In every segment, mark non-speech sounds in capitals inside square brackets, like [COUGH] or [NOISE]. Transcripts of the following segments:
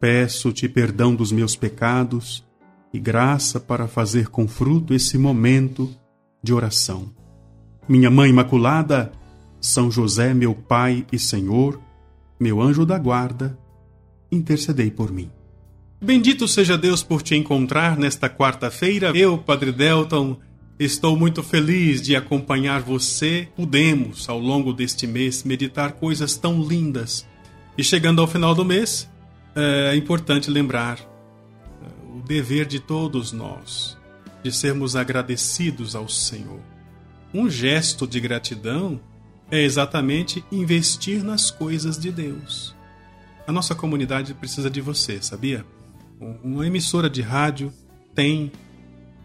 Peço-te perdão dos meus pecados e graça para fazer com fruto esse momento de oração. Minha Mãe Imaculada, São José, meu Pai e Senhor, meu anjo da guarda, intercedei por mim. Bendito seja Deus por te encontrar nesta quarta-feira. Eu, Padre Delton, estou muito feliz de acompanhar você. Pudemos, ao longo deste mês, meditar coisas tão lindas. E chegando ao final do mês, é importante lembrar é, o dever de todos nós de sermos agradecidos ao Senhor. Um gesto de gratidão é exatamente investir nas coisas de Deus. A nossa comunidade precisa de você, sabia? Uma emissora de rádio tem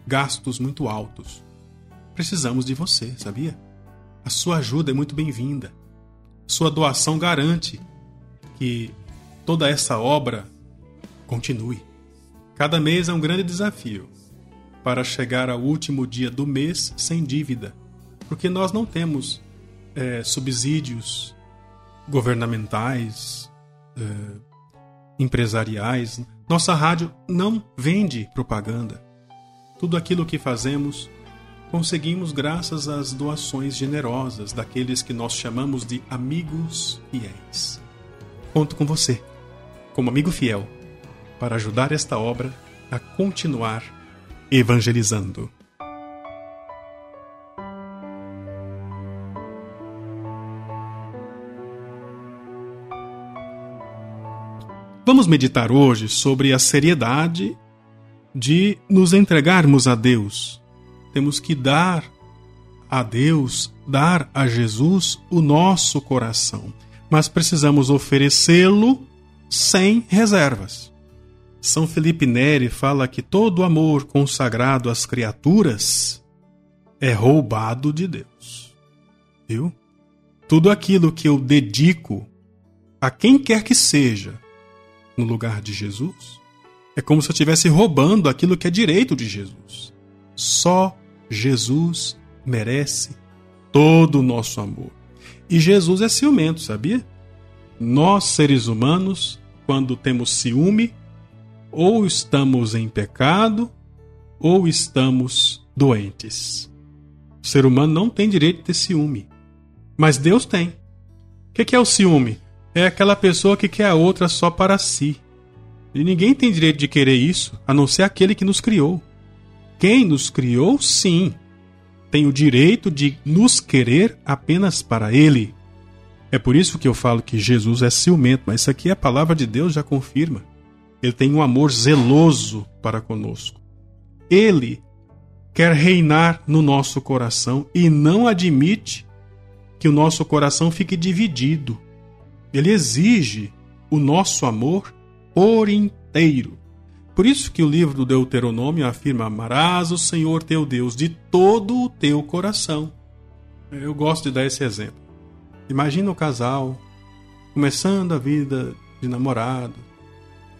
gastos muito altos. Precisamos de você, sabia? A sua ajuda é muito bem-vinda. Sua doação garante que toda essa obra continue. Cada mês é um grande desafio para chegar ao último dia do mês sem dívida, porque nós não temos é, subsídios governamentais, é, empresariais. Nossa rádio não vende propaganda. Tudo aquilo que fazemos conseguimos graças às doações generosas daqueles que nós chamamos de amigos fiéis. Conto com você, como amigo fiel, para ajudar esta obra a continuar evangelizando. Vamos meditar hoje sobre a seriedade de nos entregarmos a Deus. Temos que dar a Deus, dar a Jesus o nosso coração, mas precisamos oferecê-lo sem reservas. São Felipe Neri fala que todo amor consagrado às criaturas é roubado de Deus. Viu? Tudo aquilo que eu dedico a quem quer que seja, no lugar de Jesus, é como se eu estivesse roubando aquilo que é direito de Jesus. Só Jesus merece todo o nosso amor. E Jesus é ciumento, sabia? Nós, seres humanos, quando temos ciúme, ou estamos em pecado, ou estamos doentes. O ser humano não tem direito de ter ciúme, mas Deus tem. O que é o ciúme? é aquela pessoa que quer a outra só para si. E ninguém tem direito de querer isso, a não ser aquele que nos criou. Quem nos criou, sim, tem o direito de nos querer apenas para Ele. É por isso que eu falo que Jesus é ciumento, mas isso aqui é a palavra de Deus já confirma. Ele tem um amor zeloso para conosco. Ele quer reinar no nosso coração e não admite que o nosso coração fique dividido. Ele exige o nosso amor por inteiro. Por isso que o livro do Deuteronômio afirma: Amarás o Senhor teu Deus de todo o teu coração. Eu gosto de dar esse exemplo. Imagina o casal começando a vida de namorado,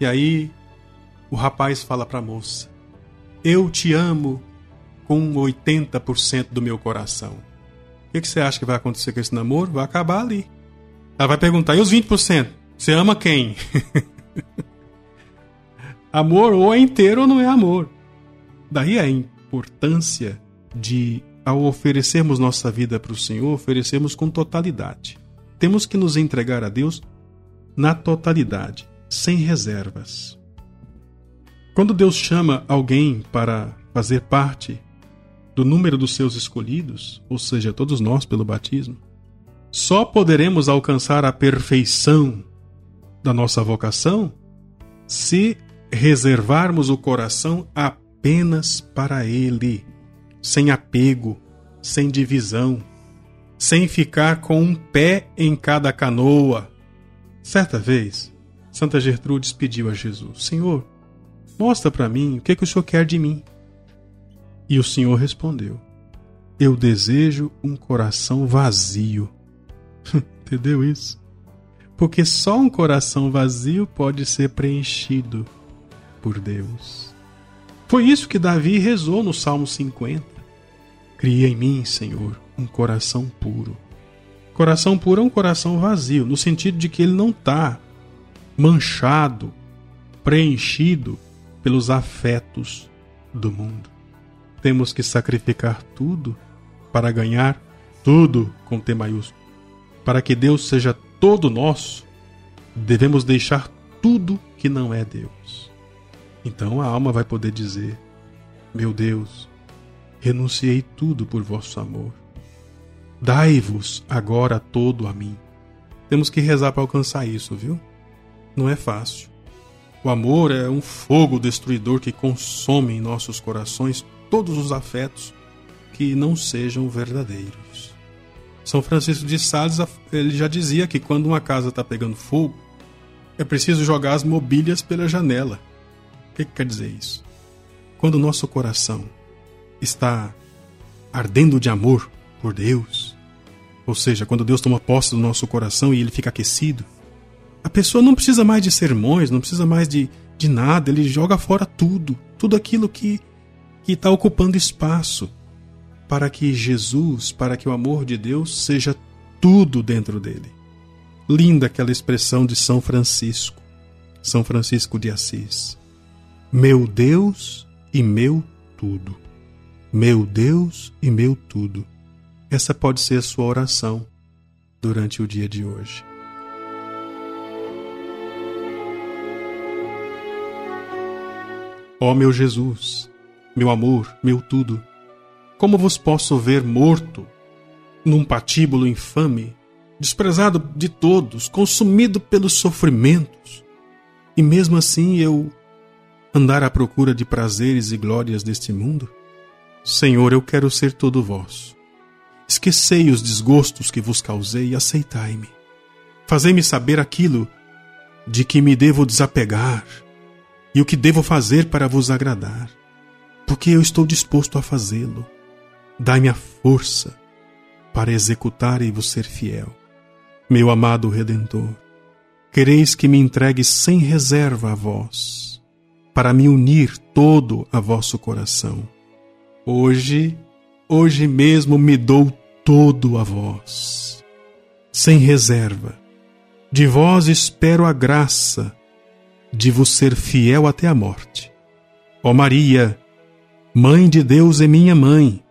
e aí o rapaz fala para a moça: Eu te amo com 80% do meu coração. O que, você acha que vai acontecer com esse namoro? Vai acabar ali. Ela vai perguntar: e os 20%? Você ama quem? [LAUGHS] amor ou é inteiro ou não é amor. Daí a importância de, ao oferecermos nossa vida para o Senhor, oferecermos com totalidade. Temos que nos entregar a Deus na totalidade, sem reservas. Quando Deus chama alguém para fazer parte do número dos seus escolhidos, ou seja, todos nós pelo batismo, só poderemos alcançar a perfeição da nossa vocação se reservarmos o coração apenas para Ele, sem apego, sem divisão, sem ficar com um pé em cada canoa. Certa vez, Santa Gertrudes pediu a Jesus: Senhor, Mostra para mim o que, que o senhor quer de mim. E o senhor respondeu: Eu desejo um coração vazio. [LAUGHS] Entendeu isso? Porque só um coração vazio pode ser preenchido por Deus. Foi isso que Davi rezou no Salmo 50. Cria em mim, Senhor, um coração puro. Coração puro é um coração vazio, no sentido de que ele não está manchado, preenchido pelos afetos do mundo. Temos que sacrificar tudo para ganhar tudo com T maiúsculo. Para que Deus seja todo nosso, devemos deixar tudo que não é Deus. Então a alma vai poder dizer: Meu Deus, renunciei tudo por vosso amor. Dai-vos agora todo a mim. Temos que rezar para alcançar isso, viu? Não é fácil. O amor é um fogo destruidor que consome em nossos corações todos os afetos que não sejam verdadeiros. São Francisco de Sales ele já dizia que quando uma casa está pegando fogo, é preciso jogar as mobílias pela janela. O que, que quer dizer isso? Quando o nosso coração está ardendo de amor por Deus, ou seja, quando Deus toma posse do nosso coração e ele fica aquecido, a pessoa não precisa mais de sermões, não precisa mais de, de nada, ele joga fora tudo, tudo aquilo que está ocupando espaço para que Jesus, para que o amor de Deus seja tudo dentro dele. Linda aquela expressão de São Francisco, São Francisco de Assis. Meu Deus e meu tudo. Meu Deus e meu tudo. Essa pode ser a sua oração durante o dia de hoje. Ó oh, meu Jesus, meu amor, meu tudo, como vos posso ver morto num patíbulo infame, desprezado de todos, consumido pelos sofrimentos, e mesmo assim eu andar à procura de prazeres e glórias deste mundo? Senhor, eu quero ser todo vosso. Esquecei os desgostos que vos causei e aceitai-me. Fazei-me saber aquilo de que me devo desapegar e o que devo fazer para vos agradar, porque eu estou disposto a fazê-lo. Dai-me a força para executar e vos ser fiel. Meu amado Redentor, quereis que me entregue sem reserva a vós, para me unir todo a vosso coração. Hoje, hoje mesmo me dou todo a vós, sem reserva. De vós espero a graça de vos ser fiel até a morte. Ó Maria, Mãe de Deus e minha mãe,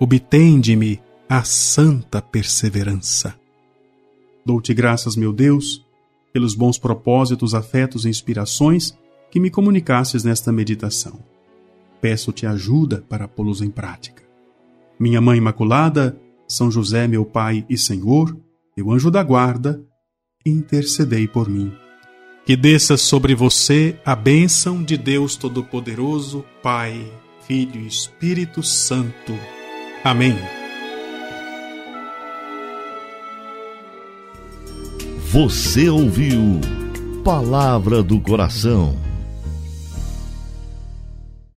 obtende-me a santa perseverança. Dou-te graças, meu Deus, pelos bons propósitos, afetos e inspirações que me comunicasses nesta meditação. Peço-te ajuda para pô-los em prática. Minha Mãe Imaculada, São José, meu Pai e Senhor, meu anjo da guarda, intercedei por mim. Que desça sobre você a bênção de Deus Todo-Poderoso, Pai, Filho e Espírito Santo. Amém. Você ouviu Palavra do Coração